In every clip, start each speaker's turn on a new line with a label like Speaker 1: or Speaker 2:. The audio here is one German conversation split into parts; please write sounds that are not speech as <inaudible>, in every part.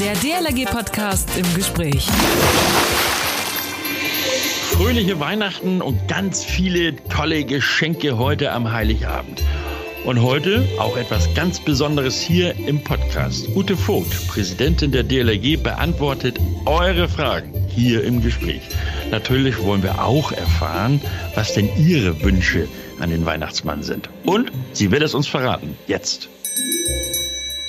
Speaker 1: Der DLRG-Podcast im Gespräch.
Speaker 2: Fröhliche Weihnachten und ganz viele tolle Geschenke heute am Heiligabend. Und heute auch etwas ganz Besonderes hier im Podcast. Ute Vogt, Präsidentin der DLRG, beantwortet eure Fragen hier im Gespräch. Natürlich wollen wir auch erfahren, was denn Ihre Wünsche an den Weihnachtsmann sind. Und sie wird es uns verraten. Jetzt.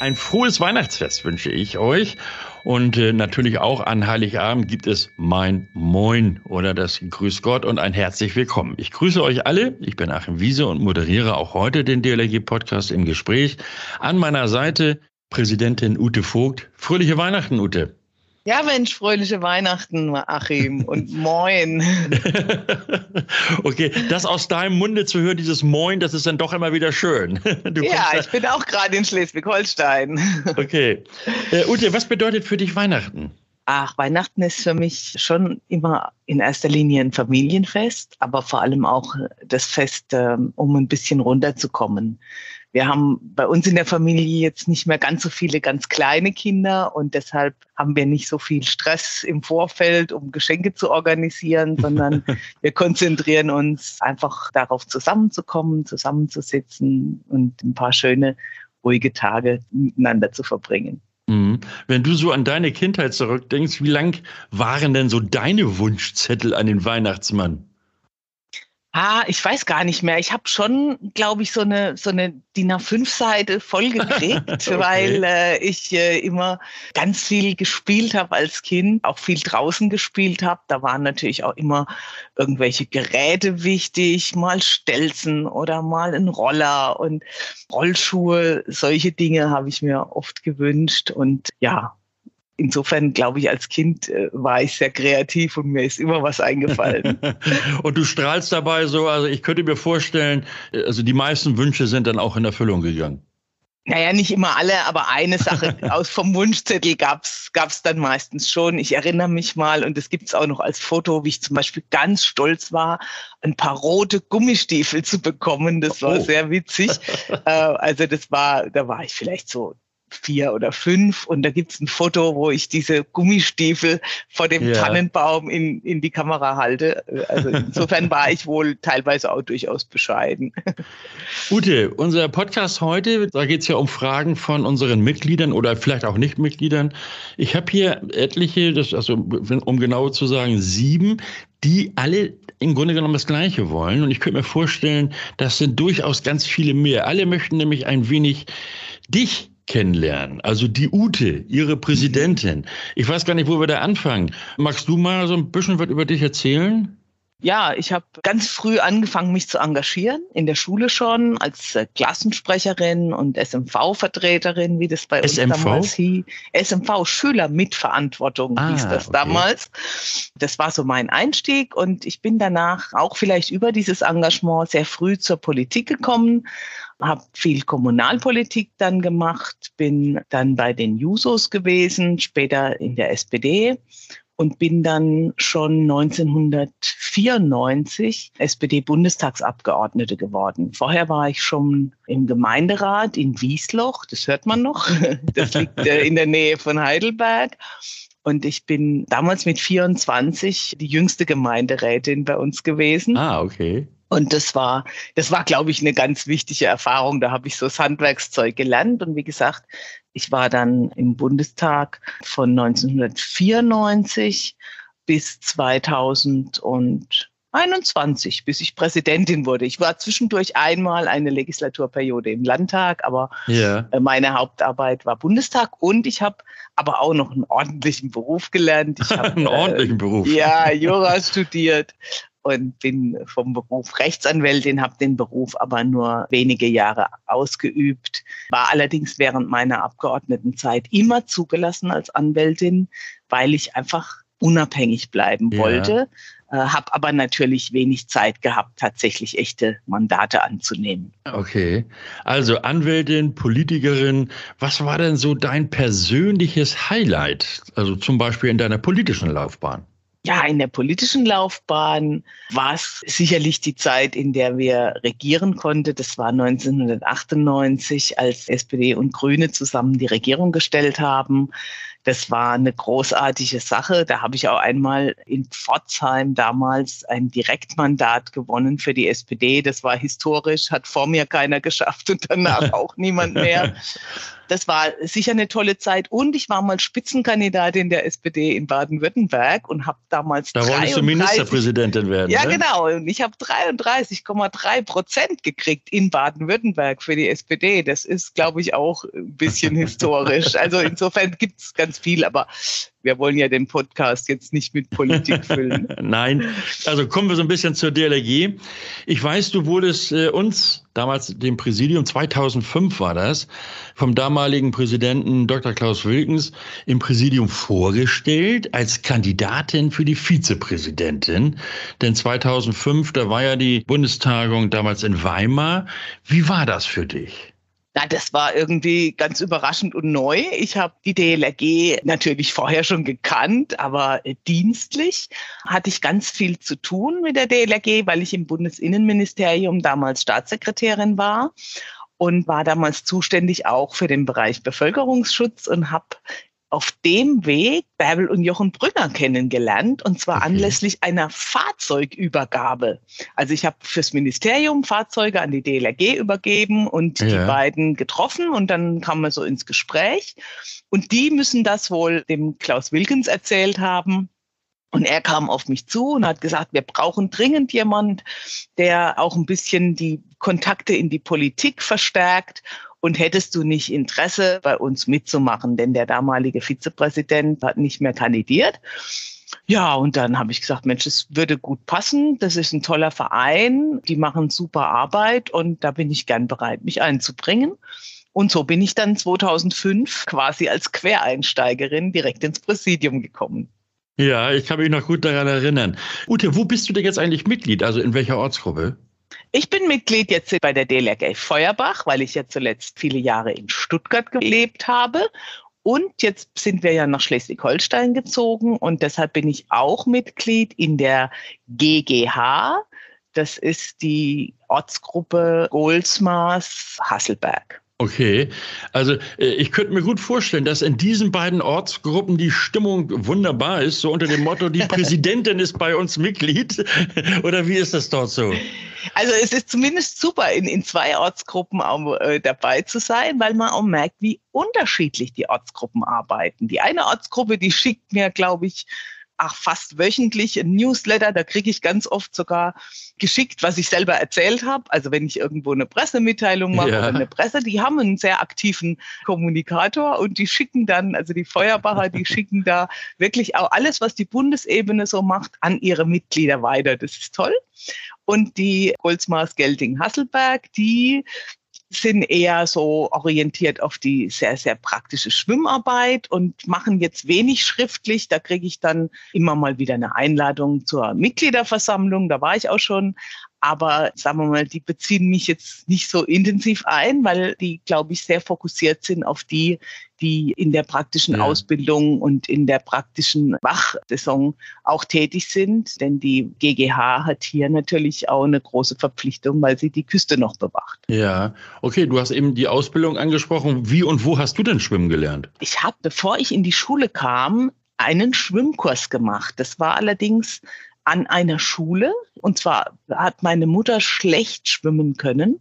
Speaker 2: Ein frohes Weihnachtsfest wünsche ich euch. Und äh, natürlich auch an Heiligabend gibt es mein Moin oder das Grüß Gott und ein herzlich willkommen. Ich grüße euch alle. Ich bin Achim Wiese und moderiere auch heute den DLRG-Podcast im Gespräch. An meiner Seite Präsidentin Ute Vogt. Fröhliche Weihnachten, Ute.
Speaker 3: Ja, Mensch, fröhliche Weihnachten, Achim, und moin. <laughs>
Speaker 2: okay, das aus deinem Munde zu hören, dieses Moin, das ist dann doch immer wieder schön. <laughs>
Speaker 3: Du ja, ich bin auch gerade in Schleswig-Holstein.
Speaker 2: okay. Äh, Ute, was bedeutet für dich Weihnachten?
Speaker 3: Ach, Weihnachten ist für mich schon immer in erster Linie ein Familienfest, aber vor allem auch das Fest, ähm, um ein bisschen runterzukommen. Wir haben bei uns in der Familie jetzt nicht mehr ganz so viele ganz kleine Kinder und deshalb haben wir nicht so viel Stress im Vorfeld, um Geschenke zu organisieren, sondern <laughs> wir konzentrieren uns einfach darauf, zusammenzukommen, zusammenzusitzen und ein paar schöne, ruhige Tage miteinander zu verbringen.
Speaker 2: Mhm. Wenn du so an deine Kindheit zurückdenkst, wie lang waren denn so deine Wunschzettel an den Weihnachtsmann?
Speaker 3: Ah, ich weiß gar nicht mehr. Ich habe schon, glaube ich, so eine so eine DIN A5-Seite voll gekriegt, <laughs> okay. weil äh, ich äh, immer ganz viel gespielt habe als Kind, auch viel draußen gespielt habe. Da waren natürlich auch immer irgendwelche Geräte wichtig, mal Stelzen oder mal ein Roller und Rollschuhe. Solche Dinge habe ich mir oft gewünscht und ja, insofern glaube ich, als Kind äh, war ich sehr kreativ und mir ist immer was eingefallen. <laughs>
Speaker 2: und du strahlst dabei so, also ich könnte mir vorstellen, äh, also die meisten Wünsche sind dann auch in Erfüllung gegangen.
Speaker 3: Naja, nicht immer alle, aber eine Sache <laughs> aus vom Wunschzettel gab's gab's dann meistens schon. Ich erinnere mich mal, und das gibt's auch noch als Foto, wie ich zum Beispiel ganz stolz war, ein paar rote Gummistiefel zu bekommen. Das war oh. sehr witzig. <laughs> äh, also das war, da war ich vielleicht so vier oder fünf und da gibt's ein Foto, wo ich diese Gummistiefel vor dem ja. Tannenbaum in, in die Kamera halte. Also insofern war ich wohl teilweise auch durchaus bescheiden.
Speaker 2: Ute, unser Podcast heute, da geht's ja um Fragen von unseren Mitgliedern oder vielleicht auch Nichtmitgliedern. Ich habe hier etliche, das, also um genau zu sagen, sieben, die alle im Grunde genommen das Gleiche wollen. Und ich könnte mir vorstellen, das sind durchaus ganz viele mehr. Alle möchten nämlich ein wenig dich kennenlernen. Also die Ute, ihre Präsidentin. Ich weiß gar nicht, wo wir da anfangen. Magst du mal so ein bisschen was über dich erzählen?
Speaker 3: Ja, ich habe ganz früh angefangen, mich zu engagieren, in der Schule schon, als äh, Klassensprecherin und SMV-Vertreterin, wie das bei uns SMV? damals hieß. SMV, Schülermitverantwortung ah, hieß das okay. damals. Das war so mein Einstieg und ich bin danach auch vielleicht über dieses Engagement sehr früh zur Politik gekommen, habe viel Kommunalpolitik dann gemacht, bin dann bei den Jusos gewesen, später in der SPD und bin dann schon 1994 SPD-Bundestagsabgeordnete geworden. Vorher war ich schon im Gemeinderat in Wiesloch, das hört man noch, <laughs> das liegt äh, in der Nähe von Heidelberg. Und ich bin damals mit 24 die jüngste Gemeinderätin bei uns gewesen.
Speaker 2: Ah, okay.
Speaker 3: Und das war, das war, glaube ich, eine ganz wichtige Erfahrung. Da habe ich so das Handwerkszeug gelernt. Und wie gesagt, ich war dann im Bundestag von 1994 bis 2021, bis ich Präsidentin wurde. Ich war zwischendurch einmal eine Legislaturperiode im Landtag, aber yeah. meine Hauptarbeit war Bundestag und ich habe aber auch noch einen ordentlichen Beruf gelernt. Ich <laughs>
Speaker 2: habe einen ordentlichen äh, Beruf.
Speaker 3: Ja, Jura studiert und bin vom Beruf Rechtsanwältin, habe den Beruf aber nur wenige Jahre ausgeübt, war allerdings während meiner Abgeordnetenzeit immer zugelassen als Anwältin, weil ich einfach unabhängig bleiben wollte, ja. äh, habe aber natürlich wenig Zeit gehabt, tatsächlich echte Mandate anzunehmen.
Speaker 2: Okay, also Anwältin, Politikerin, was war denn so dein persönliches Highlight, also zum Beispiel in deiner politischen Laufbahn?
Speaker 3: Ja, in der politischen Laufbahn war es sicherlich die Zeit, in der wir regieren konnten. Das war 1998, als SPD und Grüne zusammen die Regierung gestellt haben. Das war eine großartige Sache. Da habe ich auch einmal in Pforzheim damals ein Direktmandat gewonnen für die SPD. Das war historisch, hat vor mir keiner geschafft und danach <laughs> auch niemand mehr. Das war sicher eine tolle Zeit. Und ich war mal Spitzenkandidatin der SPD in Baden-Württemberg und habe damals.
Speaker 2: Da wolltest du Ministerpräsidentin werden.
Speaker 3: Ja, ne? genau. Und ich habe 33,3 Prozent gekriegt in Baden-Württemberg für die SPD. Das ist, glaube ich, auch ein bisschen <laughs> historisch. Also insofern gibt es ganz viel, aber wir wollen ja den Podcast jetzt nicht mit Politik <laughs> füllen.
Speaker 2: Nein, also kommen wir so ein bisschen zur DLRG. Ich weiß, du wurdest äh, uns, damals dem Präsidium, 2005 war das, vom damaligen Präsidenten Dr. Klaus Wilkens im Präsidium vorgestellt als Kandidatin für die Vizepräsidentin. Denn 2005, da war ja die Bundestagung damals in Weimar. Wie war das für dich?
Speaker 3: Na, das war irgendwie ganz überraschend und neu. Ich habe die DLRG natürlich vorher schon gekannt, aber dienstlich hatte ich ganz viel zu tun mit der DLRG, weil ich im Bundesinnenministerium damals Staatssekretärin war und war damals zuständig auch für den Bereich Bevölkerungsschutz und habe auf dem Weg Bärbel und Jochen Brünner kennengelernt und zwar okay. anlässlich einer Fahrzeugübergabe. Also ich habe fürs Ministerium Fahrzeuge an die DLRG übergeben und ja. die beiden getroffen und dann kam man so ins Gespräch und die müssen das wohl dem Klaus Wilkens erzählt haben. Und er kam auf mich zu und hat gesagt, wir brauchen dringend jemand, der auch ein bisschen die Kontakte in die Politik verstärkt und hättest du nicht Interesse, bei uns mitzumachen? Denn der damalige Vizepräsident hat nicht mehr kandidiert. Ja, und dann habe ich gesagt, Mensch, es würde gut passen. Das ist ein toller Verein. Die machen super Arbeit und da bin ich gern bereit, mich einzubringen. Und so bin ich dann 2005 quasi als Quereinsteigerin direkt ins Präsidium gekommen.
Speaker 2: Ja, ich kann mich noch gut daran erinnern. Ute, wo bist du denn jetzt eigentlich Mitglied? Also in welcher Ortsgruppe?
Speaker 3: Ich bin Mitglied jetzt bei der DLRG Feuerbach, weil ich ja zuletzt viele Jahre in Stuttgart gelebt habe. Und jetzt sind wir ja nach Schleswig-Holstein gezogen und deshalb bin ich auch Mitglied in der GGH. Das ist die Ortsgruppe Goldsmaß Hasselberg.
Speaker 2: Okay, also äh, ich könnte mir gut vorstellen, dass in diesen beiden Ortsgruppen die Stimmung wunderbar ist, so unter dem Motto, die <laughs> Präsidentin ist bei uns Mitglied. <laughs> Oder wie ist das dort so?
Speaker 3: Also es ist zumindest super, in, in zwei Ortsgruppen auch, äh, dabei zu sein, weil man auch merkt, wie unterschiedlich die Ortsgruppen arbeiten. Die eine Ortsgruppe, die schickt mir, glaube ich, ach, fast wöchentlich ein Newsletter. Da kriege ich ganz oft sogar geschickt, was ich selber erzählt habe. Also wenn ich irgendwo eine Pressemitteilung mache ja. oder eine Presse, die haben einen sehr aktiven Kommunikator und die schicken dann, also die Feuerbacher, die <laughs> schicken da wirklich auch alles, was die Bundesebene so macht, an ihre Mitglieder weiter. Das ist toll. Und die Goldsmaß Gelding Hasselberg, die sind eher so orientiert auf die sehr, sehr praktische Schwimmarbeit und machen jetzt wenig schriftlich. Da kriege ich dann immer mal wieder eine Einladung zur Mitgliederversammlung. Da war ich auch schon. Aber sagen wir mal, die beziehen mich jetzt nicht so intensiv ein, weil die, glaube ich, sehr fokussiert sind auf die, die in der praktischen ja. Ausbildung und in der praktischen Wachsaison auch tätig sind. Denn die GGH hat hier natürlich auch eine große Verpflichtung, weil sie die Küste noch bewacht.
Speaker 2: Ja, okay, du hast eben die Ausbildung angesprochen. Wie und wo hast du denn schwimmen gelernt?
Speaker 3: Ich habe, bevor ich in die Schule kam, einen Schwimmkurs gemacht. Das war allerdings an einer Schule. Und zwar hat meine Mutter schlecht schwimmen können.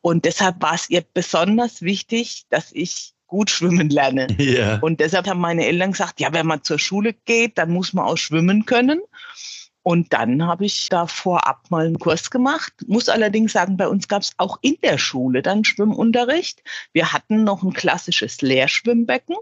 Speaker 3: Und deshalb war es ihr besonders wichtig, dass ich gut schwimmen lerne. <laughs> Yeah. Und deshalb haben meine Eltern gesagt, ja, wenn man zur Schule geht, dann muss man auch schwimmen können. Und dann habe ich da vorab mal einen Kurs gemacht. Muss allerdings sagen, bei uns gab es auch in der Schule dann Schwimmunterricht. Wir hatten noch ein klassisches Lehrschwimmbecken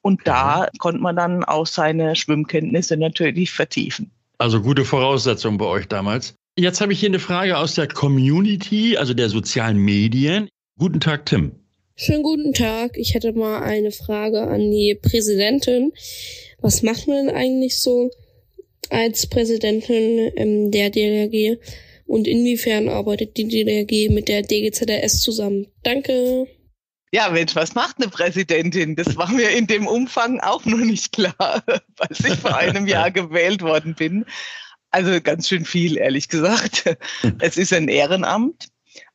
Speaker 3: und da konnte man dann auch seine Schwimmkenntnisse natürlich vertiefen.
Speaker 2: Also gute Voraussetzungen bei euch damals. Jetzt habe ich hier eine Frage aus der Community, also der sozialen Medien. Guten Tag, Tim.
Speaker 4: Schönen guten Tag. Ich hätte mal eine Frage an die Präsidentin. Was macht man denn eigentlich so als Präsidentin ähm, der DLRG und inwiefern arbeitet die DLRG mit der DGZRS zusammen? Danke.
Speaker 3: Ja, Mensch, was macht eine Präsidentin? Das war mir in dem Umfang auch noch nicht klar, <laughs> als ich vor einem Jahr <laughs> gewählt worden bin. Also ganz schön viel, ehrlich gesagt. Es ist ein Ehrenamt,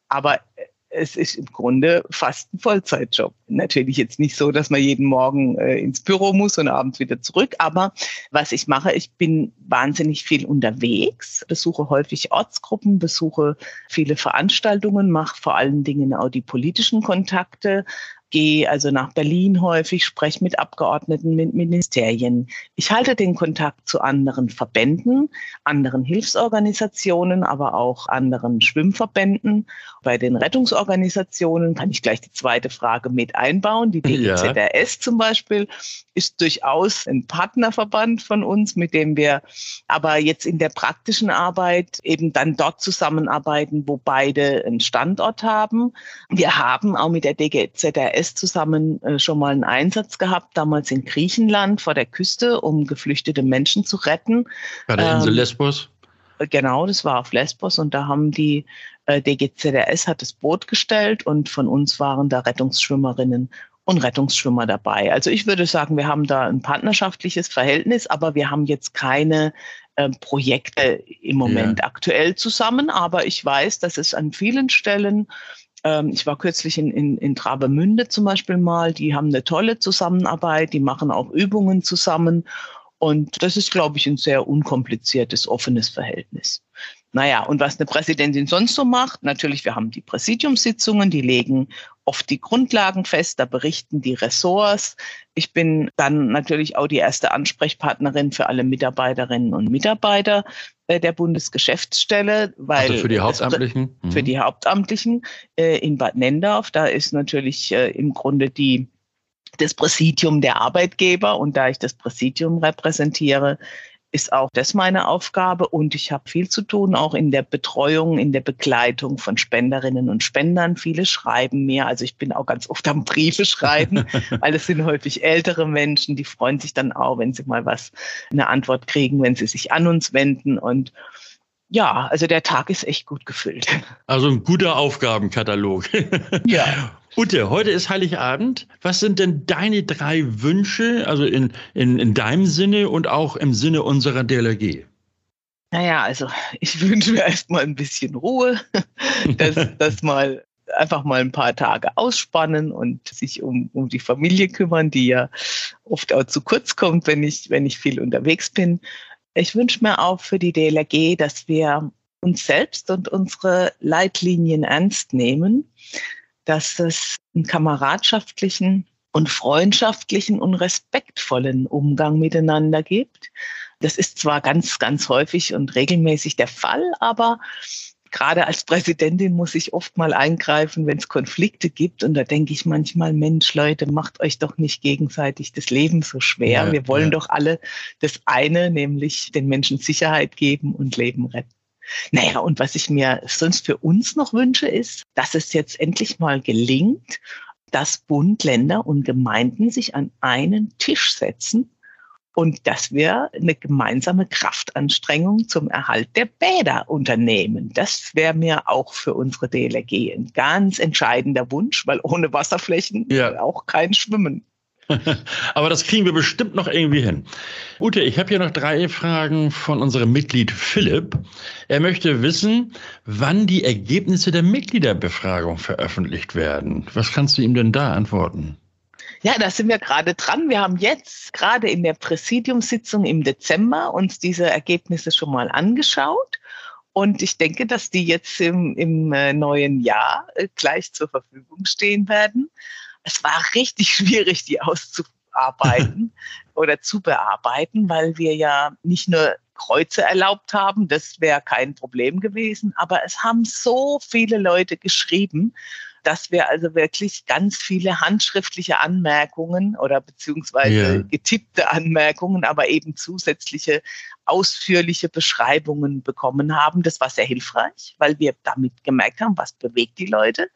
Speaker 3: aber es ist im Grunde fast ein Vollzeitjob. Natürlich jetzt nicht so, dass man jeden Morgen äh, ins Büro muss und abends wieder zurück. Aber was ich mache, ich bin wahnsinnig viel unterwegs, besuche häufig Ortsgruppen, besuche viele Veranstaltungen, mache vor allen Dingen auch die politischen Kontakte, gehe also nach Berlin häufig, spreche mit Abgeordneten, mit Ministerien. Ich halte den Kontakt zu anderen Verbänden, anderen Hilfsorganisationen, aber auch anderen Schwimmverbänden. Bei den Rettungsorganisationen kann ich gleich die zweite Frage mit einbauen. Die DGZRS ja. zum Beispiel ist durchaus ein Partnerverband von uns, mit dem wir aber jetzt in der praktischen Arbeit eben dann dort zusammenarbeiten, wo beide einen Standort haben. Wir haben auch mit der DGZRS zusammen äh, schon mal einen Einsatz gehabt, damals in Griechenland vor der Küste, um geflüchtete Menschen zu retten.
Speaker 2: Bei der Insel ähm, Lesbos?
Speaker 3: Genau, das war auf Lesbos und da haben die äh, DGCDS hat das Boot gestellt und von uns waren da Rettungsschwimmerinnen und Rettungsschwimmer dabei. Also ich würde sagen, wir haben da ein partnerschaftliches Verhältnis, aber wir haben jetzt keine äh, Projekte im Moment ja. aktuell zusammen. Aber ich weiß, dass es an vielen Stellen ähm, ich war kürzlich in, in, in Travemünde zum Beispiel mal. Die haben eine tolle Zusammenarbeit, die machen auch Übungen zusammen. Und das ist, glaube ich, ein sehr unkompliziertes, offenes Verhältnis. Naja, und was eine Präsidentin sonst so macht, natürlich, wir haben die Präsidiumssitzungen, die legen oft die Grundlagen fest, da berichten die Ressorts. Ich bin dann natürlich auch die erste Ansprechpartnerin für alle Mitarbeiterinnen und Mitarbeiter äh, der Bundesgeschäftsstelle, weil
Speaker 2: also für die Hauptamtlichen,
Speaker 3: es, für mhm. die Hauptamtlichen äh, in Bad Nendorf, da ist natürlich äh, im Grunde die das Präsidium der Arbeitgeber und da ich das Präsidium repräsentiere, ist auch das meine Aufgabe und ich habe viel zu tun, auch in der Betreuung, in der Begleitung von Spenderinnen und Spendern. Viele schreiben mir, also ich bin auch ganz oft am Briefe schreiben, <laughs> weil es sind häufig ältere Menschen, die freuen sich dann auch, wenn sie mal was, eine Antwort kriegen, wenn sie sich an uns wenden und ja, also der Tag ist echt gut gefüllt.
Speaker 2: Also ein guter Aufgabenkatalog.
Speaker 3: Ja. <laughs>
Speaker 2: Ute, heute ist Heiligabend. Was sind denn deine drei Wünsche, also in, in, in deinem Sinne und auch im Sinne unserer DLRG?
Speaker 3: Naja, also ich <laughs> wünsche mir erstmal ein bisschen Ruhe, <laughs> dass, dass mal einfach mal ein paar Tage ausspannen und sich um, um die Familie kümmern, die ja oft auch zu kurz kommt, wenn ich, wenn ich viel unterwegs bin. Ich wünsche mir auch für die DLRG, dass wir uns selbst und unsere Leitlinien ernst nehmen, dass es einen kameradschaftlichen und freundschaftlichen und respektvollen Umgang miteinander gibt. Das ist zwar ganz, ganz häufig und regelmäßig der Fall, aber gerade als Präsidentin muss ich oft mal eingreifen, wenn es Konflikte gibt. Und da denke ich manchmal, Mensch, Leute, macht euch doch nicht gegenseitig das Leben so schwer. Ja, Wir wollen ja. doch alle das eine, nämlich den Menschen Sicherheit geben und Leben retten. Naja, und was ich mir sonst für uns noch wünsche, ist, dass es jetzt endlich mal gelingt, dass Bund, Länder und Gemeinden sich an einen Tisch setzen und dass wir eine gemeinsame Kraftanstrengung zum Erhalt der Bäder unternehmen. Das wäre mir auch für unsere DLRG ein ganz entscheidender Wunsch, weil ohne Wasserflächen ja. auch kein Schwimmen. <laughs>
Speaker 2: Aber das kriegen wir bestimmt noch irgendwie hin. Ute, ich habe hier noch drei Fragen von unserem Mitglied Philipp. Er möchte wissen, wann die Ergebnisse der Mitgliederbefragung veröffentlicht werden. Was kannst du ihm denn da antworten?
Speaker 3: Ja, da sind wir gerade dran. Wir haben jetzt gerade in der Präsidiumssitzung im Dezember uns diese Ergebnisse schon mal angeschaut. Und ich denke, dass die jetzt im, im äh, neuen Jahr äh, gleich zur Verfügung stehen werden. Es war richtig <laughs> schwierig, die auszuarbeiten <laughs> oder zu bearbeiten, weil wir ja nicht nur Kreuze erlaubt haben, das wäre kein Problem gewesen, aber es haben so viele Leute geschrieben dass wir also wirklich ganz viele handschriftliche Anmerkungen oder beziehungsweise yeah. getippte Anmerkungen, aber eben zusätzliche ausführliche Beschreibungen bekommen haben. Das war sehr hilfreich, weil wir damit gemerkt haben, was bewegt die Leute.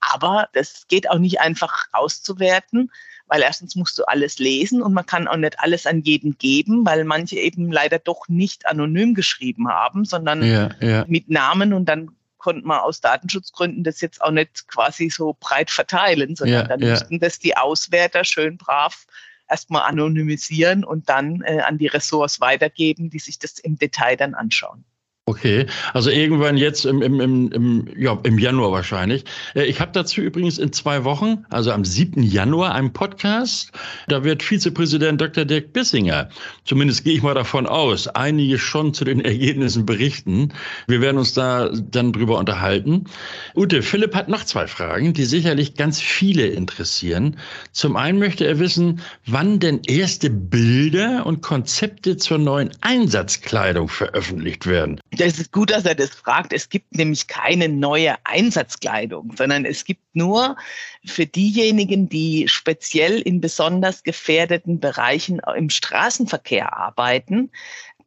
Speaker 3: Aber das geht auch nicht einfach auszuwerten, weil erstens musst du alles lesen und man kann auch nicht alles an jeden geben, weil manche eben leider doch nicht anonym geschrieben haben, sondern ja, ja. mit Namen und dann konnte man aus Datenschutzgründen das jetzt auch nicht quasi so breit verteilen, sondern ja, dann ja. mussten das die Auswerter schön brav erstmal anonymisieren und dann äh, an die Ressorts weitergeben, die sich das im Detail dann anschauen.
Speaker 2: Okay, also irgendwann jetzt im, im, im, im, ja, im Januar wahrscheinlich. Äh, ich habe dazu übrigens in zwei Wochen, also am 7. Januar, einen Podcast. Da wird Vizepräsident Dr. Dirk Bissinger, zumindest gehe ich mal davon aus, einige schon zu den <laughs> Ergebnissen berichten. Wir werden uns da dann drüber unterhalten. Ute, Philipp hat noch zwei Fragen, die sicherlich ganz viele interessieren. Zum einen möchte er wissen, wann denn erste Bilder und Konzepte zur neuen Einsatzkleidung veröffentlicht werden.
Speaker 3: Das ist gut, dass er das fragt. Es gibt nämlich keine neue Einsatzkleidung, sondern es gibt nur für diejenigen, die speziell in besonders gefährdeten Bereichen im Straßenverkehr arbeiten,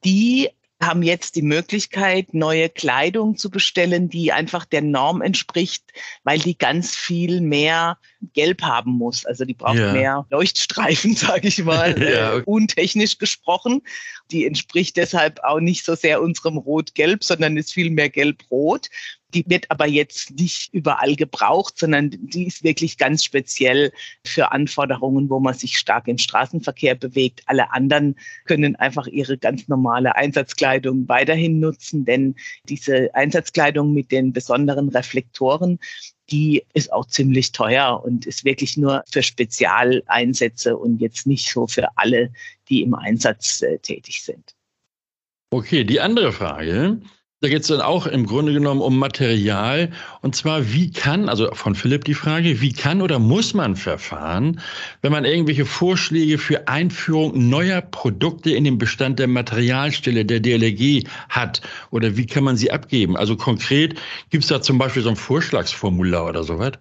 Speaker 3: die haben jetzt die Möglichkeit, neue Kleidung zu bestellen, die einfach der Norm entspricht, weil die ganz viel mehr Gelb haben muss. Also die braucht ja. mehr Leuchtstreifen, <laughs> sage ich mal, <laughs> ja. äh, untechnisch gesprochen. Die entspricht deshalb auch nicht so sehr unserem Rot-Gelb, sondern ist viel mehr Gelb-Rot. Die wird aber jetzt nicht überall gebraucht, sondern die ist wirklich ganz speziell für Anforderungen, wo man sich stark im Straßenverkehr bewegt. Alle anderen können einfach ihre ganz normale Einsatzkleidung weiterhin nutzen, denn diese Einsatzkleidung mit den besonderen Reflektoren, die ist auch ziemlich teuer und ist wirklich nur für Spezialeinsätze und jetzt nicht so für alle, die im Einsatz äh, tätig sind.
Speaker 2: Okay, die andere Frage, da geht es dann auch im Grunde genommen um Material. Und zwar, wie kann, also von Philipp die Frage, wie kann oder muss man verfahren, wenn man irgendwelche Vorschläge für Einführung neuer Produkte in den Bestand der Materialstelle der DLRG hat? Oder wie kann man sie abgeben? Also konkret, gibt es da zum Beispiel so ein Vorschlagsformular oder sowas?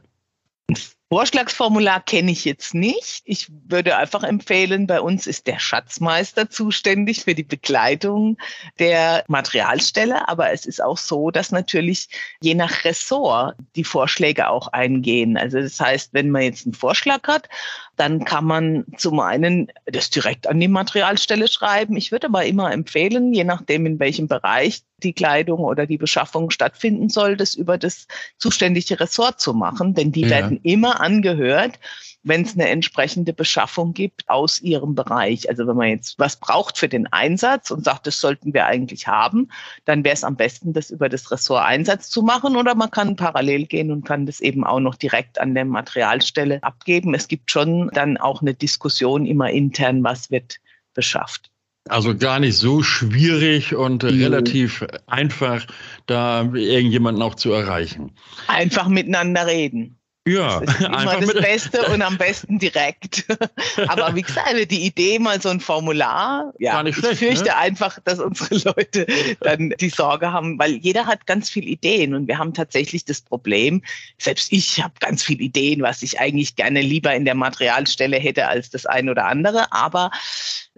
Speaker 3: Vorschlagsformular kenne ich jetzt nicht. Ich würde einfach empfehlen, bei uns ist der Schatzmeister zuständig für die Begleitung der Materialstelle. Aber es ist auch so, dass natürlich je nach Ressort die Vorschläge auch eingehen. Also das heißt, wenn man jetzt einen Vorschlag hat, dann kann man zum einen das direkt an die Materialstelle schreiben. Ich würde aber immer empfehlen, je nachdem, in welchem Bereich die Kleidung oder die Beschaffung stattfinden soll, das über das zuständige Ressort zu machen, denn die ja. werden immer angehört wenn es eine entsprechende Beschaffung gibt aus ihrem Bereich. Also wenn man jetzt was braucht für den Einsatz und sagt, das sollten wir eigentlich haben, dann wäre es am besten, das über das Ressort Einsatz zu machen oder man kann parallel gehen und kann das eben auch noch direkt an der Materialstelle abgeben. Es gibt schon dann auch eine Diskussion immer intern, was wird beschafft.
Speaker 2: Also gar nicht so schwierig und mhm. relativ einfach, da irgendjemanden auch zu erreichen.
Speaker 3: Einfach miteinander reden.
Speaker 2: Ja,
Speaker 3: das ist immer das Beste <laughs> und am besten direkt. <laughs> Aber wie gesagt, die Idee mal so ein Formular, ja, ich schlecht, fürchte ne? einfach, dass unsere Leute dann die Sorge haben, weil jeder hat ganz viele Ideen und wir haben tatsächlich das Problem, selbst ich habe ganz viele Ideen, was ich eigentlich gerne lieber in der Materialstelle hätte als das eine oder andere, aber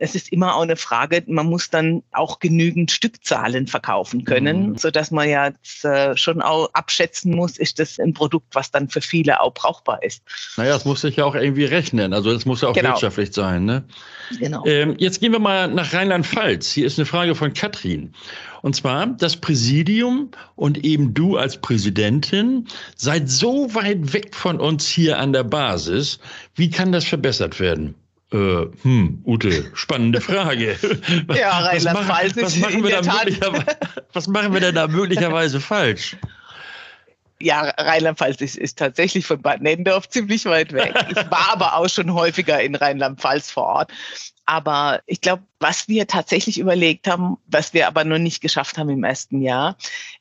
Speaker 3: es ist immer auch eine Frage, man muss dann auch genügend Stückzahlen verkaufen können, mhm. so dass man ja äh, schon auch abschätzen muss, ist das ein Produkt, was dann für viele auch brauchbar ist.
Speaker 2: Naja, es muss sich ja auch irgendwie rechnen, also es muss ja auch genau. wirtschaftlich sein. Ne? Genau. Ähm, jetzt gehen wir mal nach Rheinland-Pfalz. Hier ist eine Frage von Katrin. Und zwar, das Präsidium und eben du als Präsidentin seid so weit weg von uns hier an der Basis. Wie kann das verbessert werden? Äh, hm, Ute, spannende Frage. <laughs>
Speaker 3: ja, Rheinland-Pfalz
Speaker 2: was, machen, was, machen was machen wir denn da möglicherweise falsch?
Speaker 3: Ja, Rheinland-Pfalz ist, ist, tatsächlich von Bad Nendorf ziemlich weit weg. Ich war aber auch schon häufiger in Rheinland-Pfalz vor Ort. Aber ich glaube, was wir tatsächlich überlegt haben, was wir aber noch nicht geschafft haben im ersten Jahr,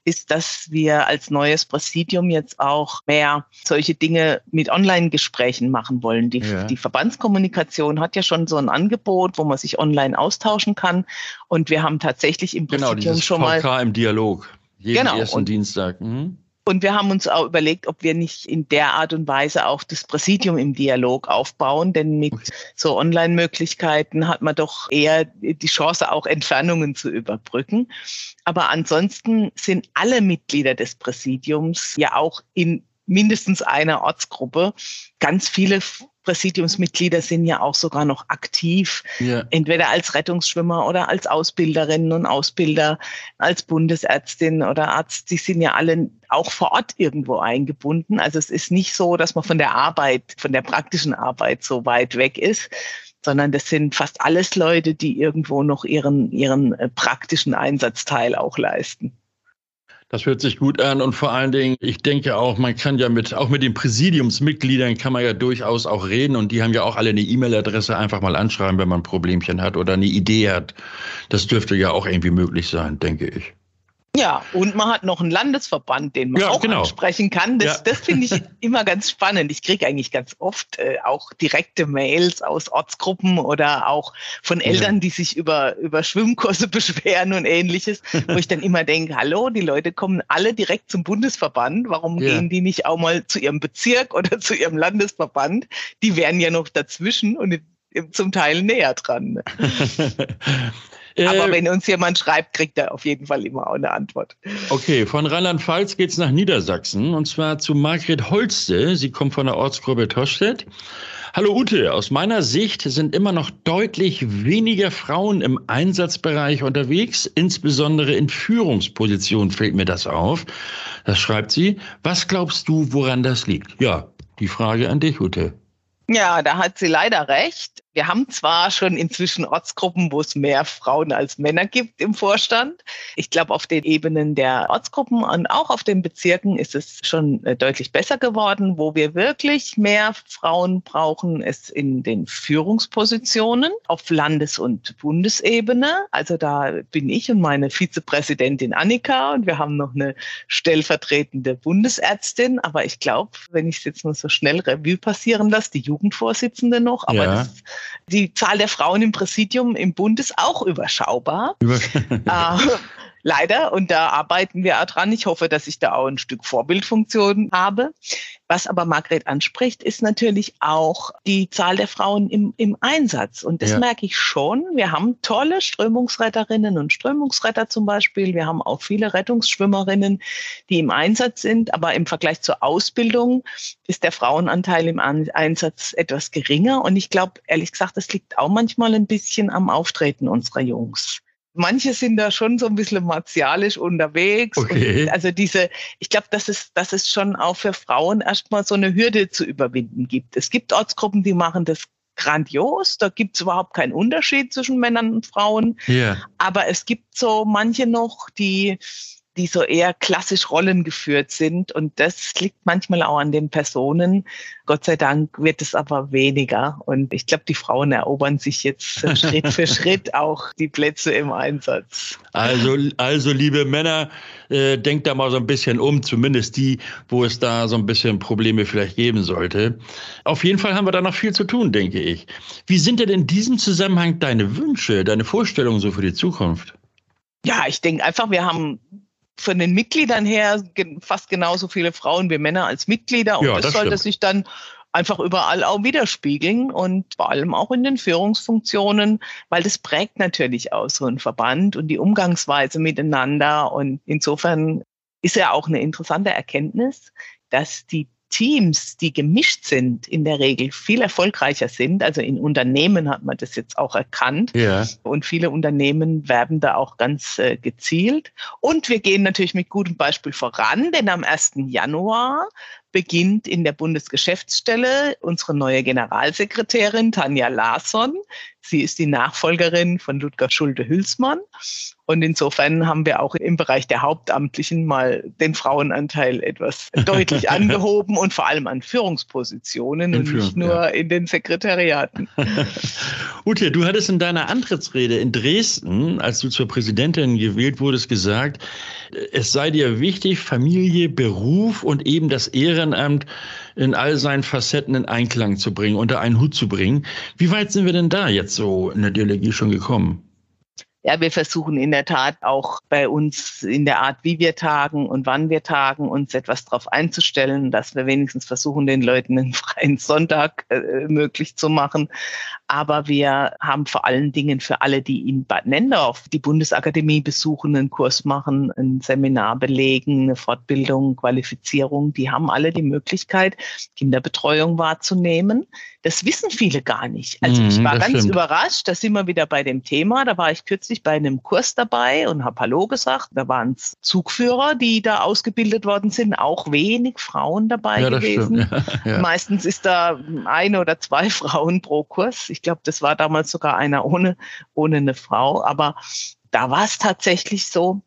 Speaker 3: ist, dass wir als neues Präsidium jetzt auch mehr solche Dinge mit Online-Gesprächen machen wollen. Die, ja. die Verbandskommunikation hat ja schon so ein Angebot, wo man sich online austauschen kann. Und wir haben tatsächlich im
Speaker 2: genau,
Speaker 3: Präsidium
Speaker 2: genau,
Speaker 3: schon VK
Speaker 2: mal. im Dialog. Jeden genau. ersten und, Dienstag. Mhm.
Speaker 3: Und wir haben uns auch überlegt, ob wir nicht in der Art und Weise auch das Präsidium im Dialog aufbauen, denn mit so Online-Möglichkeiten hat man doch eher die Chance, auch Entfernungen zu überbrücken. Aber ansonsten sind alle Mitglieder des Präsidiums ja auch in mindestens einer Ortsgruppe. Ganz viele Präsidiumsmitglieder sind ja auch sogar noch aktiv, ja. entweder als Rettungsschwimmer oder als Ausbilderinnen und Ausbilder, als Bundesärztin oder Arzt. Die sind ja alle auch vor Ort irgendwo eingebunden. Also es ist nicht so, dass man von der Arbeit, von der praktischen Arbeit so weit weg ist, sondern das sind fast alles Leute, die irgendwo noch ihren, ihren äh, praktischen Einsatzteil auch leisten.
Speaker 2: Das hört sich gut an und vor allen Dingen, ich denke auch, man kann ja mit, auch mit den Präsidiumsmitgliedern kann man ja durchaus auch reden und die haben ja auch alle eine E-Mail-Adresse einfach mal anschreiben, wenn man ein Problemchen hat oder eine Idee hat. Das dürfte ja auch irgendwie möglich sein, denke ich.
Speaker 3: Ja, und man hat noch einen Landesverband, den man ja, auch genau. ansprechen kann. Das, ja. das finde ich <laughs> immer ganz spannend. Ich kriege eigentlich ganz oft äh, auch direkte Mails aus Ortsgruppen oder auch von Eltern, ja. die sich über, über Schwimmkurse <laughs> beschweren und ähnliches, wo ich dann immer denke, hallo, die Leute kommen alle direkt zum Bundesverband. Warum gehen die nicht auch mal zu ihrem Bezirk <laughs> oder zu ihrem Landesverband? Die wären ja noch dazwischen und zum Teil näher dran. Ne? <laughs> Aber äh, wenn uns jemand schreibt, kriegt er auf jeden Fall immer auch eine Antwort.
Speaker 2: Okay, von Rheinland-Pfalz geht es nach Niedersachsen und zwar zu Margret Holste. Sie kommt von der Ortsgruppe Tostedt. Hallo Ute, aus meiner Sicht sind immer noch deutlich weniger Frauen im Einsatzbereich unterwegs, insbesondere in Führungspositionen fällt mir das auf. Das schreibt sie. Was glaubst du, woran das liegt? Ja, die Frage an dich, Ute.
Speaker 3: Ja, da hat sie leider recht. Wir haben zwar schon inzwischen Ortsgruppen, wo es mehr Frauen als Männer gibt im Vorstand. Ich glaube, auf den Ebenen der Ortsgruppen und auch auf den Bezirken ist es schon äh, deutlich besser geworden. Wo wir wirklich mehr Frauen brauchen, ist in den Führungspositionen auf Landes- und Bundesebene. Also da bin ich und meine Vizepräsidentin Annika und wir haben noch eine stellvertretende Bundesärztin. Aber ich glaube, wenn ich es jetzt nur so schnell Revue passieren lasse, die Jugendvorsitzende noch, aber ja. das die Zahl der Frauen im Präsidium im Bund ist auch überschaubar. Über <laughs> äh, leider. Und da arbeiten wir auch dran. Ich hoffe, dass ich da auch ein Stück Vorbildfunktion habe. Was aber Margret anspricht, ist natürlich auch die Zahl der Frauen im, im Einsatz. Und das ja. merke ich schon. Wir haben tolle Strömungsretterinnen und Strömungsretter zum Beispiel. Wir haben auch viele Rettungsschwimmerinnen, die im Einsatz sind. Aber im Vergleich zur Ausbildung ist der Frauenanteil im Einsatz etwas geringer. Und ich glaube, ehrlich gesagt, das liegt auch manchmal ein bisschen am Auftreten unserer Jungs. Manche sind da schon so ein bisschen martialisch unterwegs. Okay. Also diese, ich glaube, dass es, dass es schon auch für Frauen erstmal so eine Hürde zu überwinden gibt. Es gibt Ortsgruppen, die machen das grandios. Da gibt es überhaupt keinen Unterschied zwischen Männern und Frauen. Yeah. Aber es gibt so manche noch, die die so eher klassisch Rollen geführt sind. Und das liegt manchmal auch an den Personen. Gott sei Dank wird es aber weniger. Und ich glaube, die Frauen erobern sich jetzt <laughs> Schritt für Schritt auch die Plätze im Einsatz.
Speaker 2: Also, also liebe Männer, äh, denkt da mal so ein bisschen um, zumindest die, wo es da so ein bisschen Probleme vielleicht geben sollte. Auf jeden Fall haben wir da noch viel zu tun, denke ich. Wie sind denn in diesem Zusammenhang deine Wünsche, deine Vorstellungen so für die Zukunft?
Speaker 3: Ja, ich denke einfach, wir haben von den Mitgliedern her fast genauso viele Frauen wie Männer als Mitglieder. Und ja, das, das sollte sich dann einfach überall auch widerspiegeln und vor allem auch in den Führungsfunktionen, weil das prägt natürlich auch so ein Verband und die Umgangsweise miteinander. Und insofern ist ja auch eine interessante Erkenntnis, dass die Teams, die gemischt sind, in der Regel viel erfolgreicher sind. Also in Unternehmen hat man das jetzt auch erkannt. Ja. Und viele Unternehmen werben da auch ganz äh, gezielt. Und wir gehen natürlich mit gutem Beispiel voran, denn am 1. Januar beginnt in der Bundesgeschäftsstelle unsere neue Generalsekretärin Tanja Larsson. Sie ist die Nachfolgerin von Ludger Schulte-Hülsmann. Und insofern haben wir auch im Bereich der Hauptamtlichen mal den Frauenanteil etwas deutlich <laughs> angehoben und vor allem an Führungspositionen in und Führung, nicht nur ja. in den Sekretariaten. <laughs>
Speaker 2: Ute, du hattest in deiner Antrittsrede in Dresden, als du zur Präsidentin gewählt wurdest, gesagt, es sei dir wichtig, Familie, Beruf und eben das Ehrenamt in all seinen Facetten in Einklang zu bringen, unter einen Hut zu bringen. Wie weit sind wir denn da jetzt so in der Dialogie schon gekommen?
Speaker 3: Ja, wir versuchen in der Tat auch bei uns in der Art, wie wir tagen und wann wir tagen, uns etwas darauf einzustellen, dass wir wenigstens versuchen, den Leuten einen <laughs> freien Sonntag äh, möglich zu machen. Aber wir haben vor allen Dingen für alle, die in Bad Nendorf die Bundesakademie besuchen, einen Kurs machen, ein Seminar belegen, eine Fortbildung, Qualifizierung, die haben alle die Möglichkeit, Kinderbetreuung wahrzunehmen. Das wissen viele gar nicht. Also ich mhm, war ganz stimmt. überrascht, da sind wir wieder bei dem Thema. Da war ich kürzlich bei einem Kurs dabei und habe Hallo gesagt. Da waren es Zugführer, die da ausgebildet worden sind, auch wenig Frauen dabei ja, gewesen. Ja, <laughs> ja. Meistens ist da eine oder zwei <laughs> Frauen pro Kurs. Ich glaube, das war damals sogar einer ohne, ohne eine Frau. Aber da war es tatsächlich so,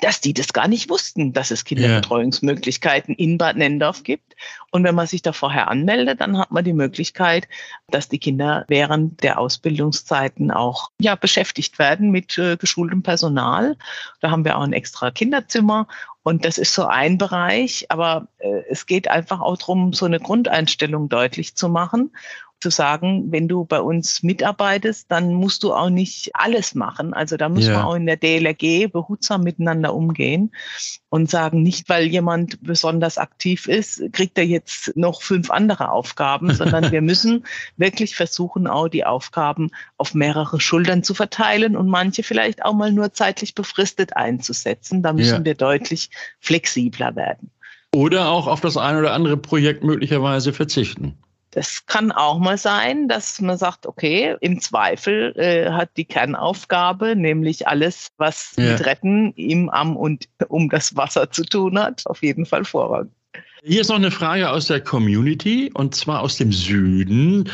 Speaker 3: dass die das gar nicht wussten, dass es Kinderbetreuungsmöglichkeiten in Bad Nendorf gibt. Und wenn man sich da vorher anmeldet, dann hat man die Möglichkeit, dass die Kinder während der Ausbildungszeiten auch ja, beschäftigt werden mit äh, geschultem Personal. Da haben wir auch ein extra Kinderzimmer und das ist so ein Bereich, aber äh, es geht einfach auch darum, so eine Grundeinstellung deutlich zu machen zu sagen, wenn du bei uns mitarbeitest, dann musst du auch nicht alles machen. Also da muss ja. man auch in der DLRG behutsam miteinander umgehen und sagen, nicht weil jemand besonders aktiv ist, kriegt er jetzt noch fünf andere Aufgaben, sondern <laughs> wir müssen wirklich versuchen, auch die Aufgaben auf mehrere Schultern zu verteilen und manche vielleicht auch mal nur zeitlich befristet einzusetzen. Da müssen ja. wir deutlich flexibler werden.
Speaker 2: Oder auch auf das ein oder andere Projekt möglicherweise verzichten.
Speaker 3: Das kann auch mal sein, dass man sagt, okay, im Zweifel äh, hat die Kernaufgabe, nämlich alles, was ja. mit Retten im, am und um das Wasser zu tun hat, auf jeden Fall Vorrang.
Speaker 2: Hier ist noch eine Frage aus der Community und zwar aus dem Süden.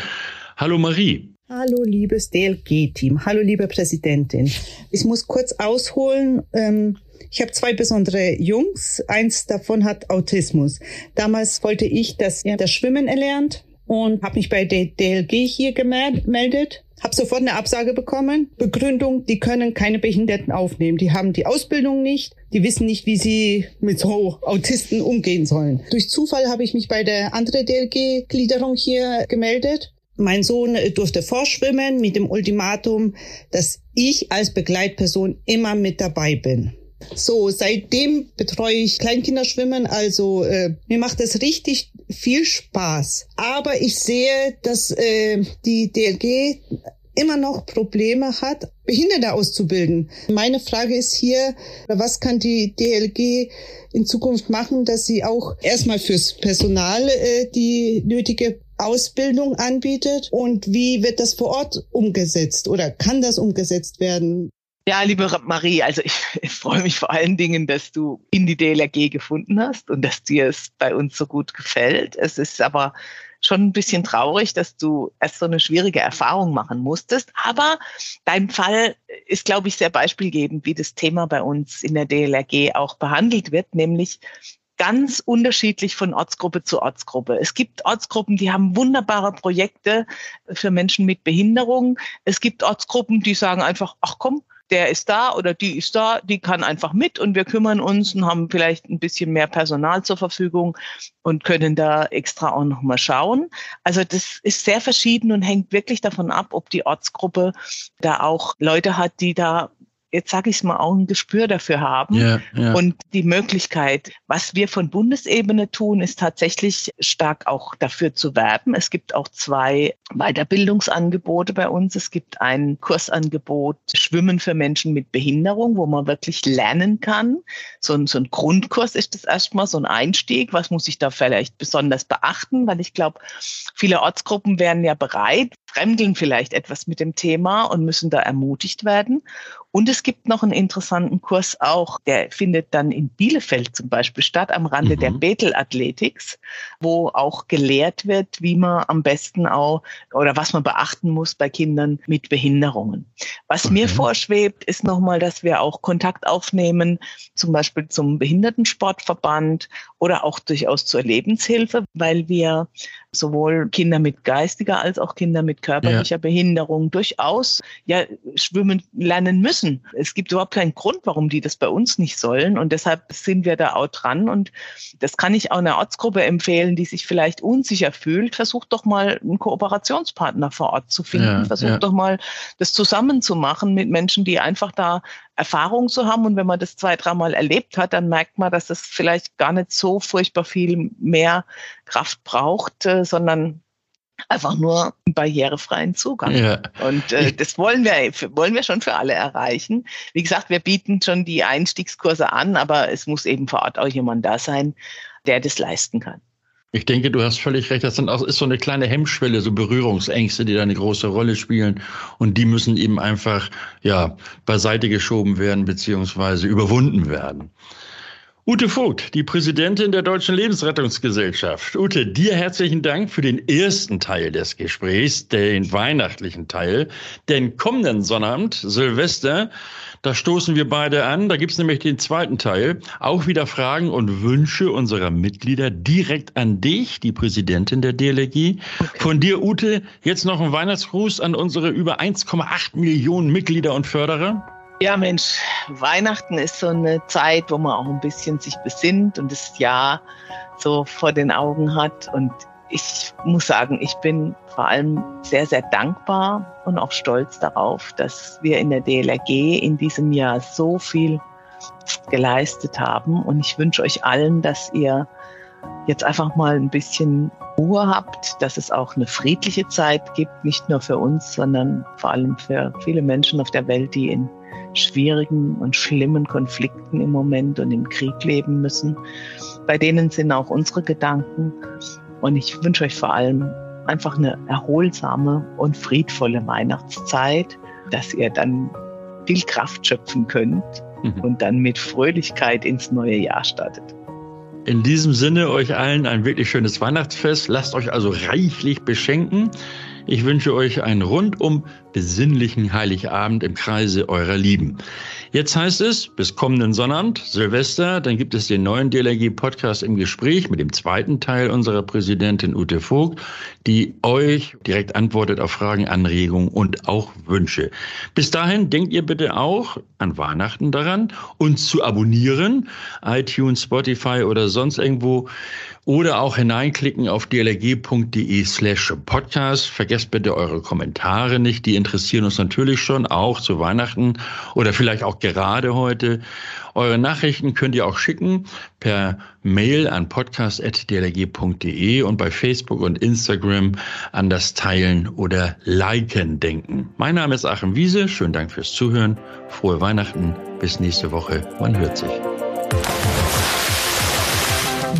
Speaker 2: Hallo Marie.
Speaker 5: Hallo liebes DLG-Team. Hallo liebe Präsidentin. Ich muss kurz ausholen. Ähm ich habe zwei besondere Jungs. Eins davon hat Autismus. Damals wollte ich, dass er das Schwimmen erlernt und habe mich bei der DLG hier gemeldet. Habe sofort eine Absage bekommen. Begründung, die können keine Behinderten aufnehmen. Die haben die Ausbildung nicht. Die wissen nicht, wie sie mit so Autisten umgehen sollen. Durch Zufall habe ich mich bei der anderen DLG-Gliederung hier gemeldet. Mein Sohn durfte vorschwimmen mit dem Ultimatum, dass ich als Begleitperson immer mit dabei bin. So, seitdem betreue ich Kleinkinderschwimmen, also äh, mir macht es richtig viel Spaß. Aber ich sehe, dass äh, die DLG immer noch Probleme hat, Behinderte auszubilden. Meine Frage ist hier, was kann die DLG in Zukunft machen, dass sie auch erstmal fürs Personal äh, die nötige Ausbildung anbietet und wie wird das vor Ort umgesetzt oder kann das umgesetzt werden?
Speaker 3: Ja, liebe Marie, also ich, ich, freue mich vor allen Dingen, dass du in die DLRG gefunden hast und dass dir es bei uns so gut gefällt. Es ist aber schon ein bisschen traurig, dass du erst so eine schwierige Erfahrung machen musstest. Aber dein Fall ist, glaube ich, sehr beispielgebend, wie das Thema bei uns in der DLRG auch behandelt wird, nämlich ganz unterschiedlich von Ortsgruppe zu Ortsgruppe. Es gibt Ortsgruppen, die haben wunderbare Projekte für Menschen mit Behinderung. Es gibt Ortsgruppen, die sagen einfach, ach komm, der ist da oder die ist da, die kann einfach mit und wir kümmern uns und haben vielleicht ein bisschen mehr Personal zur Verfügung und können da extra auch noch mal schauen. Also das ist sehr verschieden und hängt wirklich davon ab, ob die Ortsgruppe da auch Leute hat, die da jetzt sage ich es mal, auch ein Gespür dafür haben. Ja, ja. Und die Möglichkeit, was wir von Bundesebene tun, ist tatsächlich stark auch dafür zu werben. Es gibt auch zwei Weiterbildungsangebote bei uns. Es gibt ein Kursangebot Schwimmen für Menschen mit Behinderung, wo man wirklich lernen kann. So ein, so ein Grundkurs ist das erstmal, so ein Einstieg. Was muss ich da vielleicht besonders beachten? Weil ich glaube, viele Ortsgruppen wären ja bereit, fremdeln vielleicht etwas mit dem Thema und müssen da ermutigt werden. Und es gibt noch einen interessanten Kurs auch, der findet dann in Bielefeld zum Beispiel statt, am Rande mhm. der Bethel Athletics, wo auch gelehrt wird, wie man am besten auch oder was man beachten muss bei Kindern mit Behinderungen. Was okay. mir vorschwebt, ist nochmal, dass wir auch Kontakt aufnehmen, zum Beispiel zum Behindertensportverband oder auch durchaus zur Lebenshilfe, weil wir sowohl Kinder mit geistiger als auch Kinder mit körperlicher ja. Behinderung durchaus ja schwimmen lernen müssen. Es gibt überhaupt keinen Grund, warum die das bei uns nicht sollen und deshalb sind wir da auch dran und das kann ich auch einer Ortsgruppe empfehlen, die sich vielleicht unsicher fühlt. Versucht doch mal einen Kooperationspartner vor Ort zu finden. Ja, Versucht ja. doch mal das zusammen zu machen mit Menschen, die einfach da Erfahrung zu haben. Und wenn man das zwei, dreimal erlebt hat, dann merkt man, dass es vielleicht gar nicht so furchtbar viel mehr Kraft braucht, äh, sondern einfach nur einen barrierefreien Zugang. Ja. Und äh, das wollen wir, wollen wir schon für alle erreichen. Wie gesagt, wir bieten schon die Einstiegskurse an, aber es muss eben vor Ort auch jemand da sein, der das leisten kann.
Speaker 2: Ich denke, du hast völlig recht. Das ist so eine kleine Hemmschwelle, so Berührungsängste, die da eine große Rolle spielen. Und die müssen eben einfach, ja, beiseite geschoben werden, beziehungsweise überwunden werden. Ute Vogt, die Präsidentin der Deutschen Lebensrettungsgesellschaft. Ute, dir herzlichen Dank für den ersten Teil des Gesprächs, den weihnachtlichen Teil. Denn kommenden Sonnabend, Silvester, da stoßen wir beide an. Da gibt's nämlich den zweiten Teil. Auch wieder Fragen und Wünsche unserer Mitglieder direkt an dich, die Präsidentin der DLRG. Von dir, Ute, jetzt noch ein Weihnachtsgruß an unsere über 1,8 Millionen Mitglieder und Förderer.
Speaker 3: Ja, Mensch, Weihnachten ist so eine Zeit, wo man auch ein bisschen sich besinnt und das Jahr so vor den Augen hat. Und ich muss sagen, ich bin vor allem sehr, sehr dankbar und auch stolz darauf, dass wir in der DLRG in diesem Jahr so viel geleistet haben. Und ich wünsche euch allen, dass ihr jetzt einfach mal ein bisschen Ruhe habt, dass es auch eine friedliche Zeit gibt, nicht nur für uns, sondern vor allem für viele Menschen auf der Welt, die in schwierigen und schlimmen Konflikten im Moment und im Krieg leben müssen. Bei denen sind auch unsere Gedanken. Und ich wünsche euch vor allem einfach eine erholsame und friedvolle Weihnachtszeit, dass ihr dann viel Kraft schöpfen könnt mhm. und dann mit Fröhlichkeit ins neue Jahr startet.
Speaker 2: In diesem Sinne euch allen ein wirklich schönes Weihnachtsfest. Lasst euch also reichlich beschenken. Ich wünsche euch einen rundum besinnlichen Heiligabend im Kreise eurer Lieben. Jetzt heißt es, bis kommenden Sonnabend, Silvester, dann gibt es den neuen DLRG-Podcast im Gespräch mit dem zweiten Teil unserer Präsidentin Ute Vogt, die euch direkt antwortet auf Fragen, Anregungen und auch Wünsche. Bis dahin denkt ihr bitte auch an Weihnachten daran, uns zu abonnieren, iTunes, Spotify oder sonst irgendwo oder auch hineinklicken auf dlg.de slash podcast. Vergesst bitte eure Kommentare nicht, die interessieren uns natürlich schon, auch zu Weihnachten oder vielleicht auch gerade heute. Eure Nachrichten könnt ihr auch schicken per Mail an podcast.dlg.de und bei Facebook und Instagram an das Teilen oder Liken denken. Mein Name ist Achim Wiese. Schönen Dank fürs Zuhören. Frohe Weihnachten. Bis nächste Woche. Man hört sich.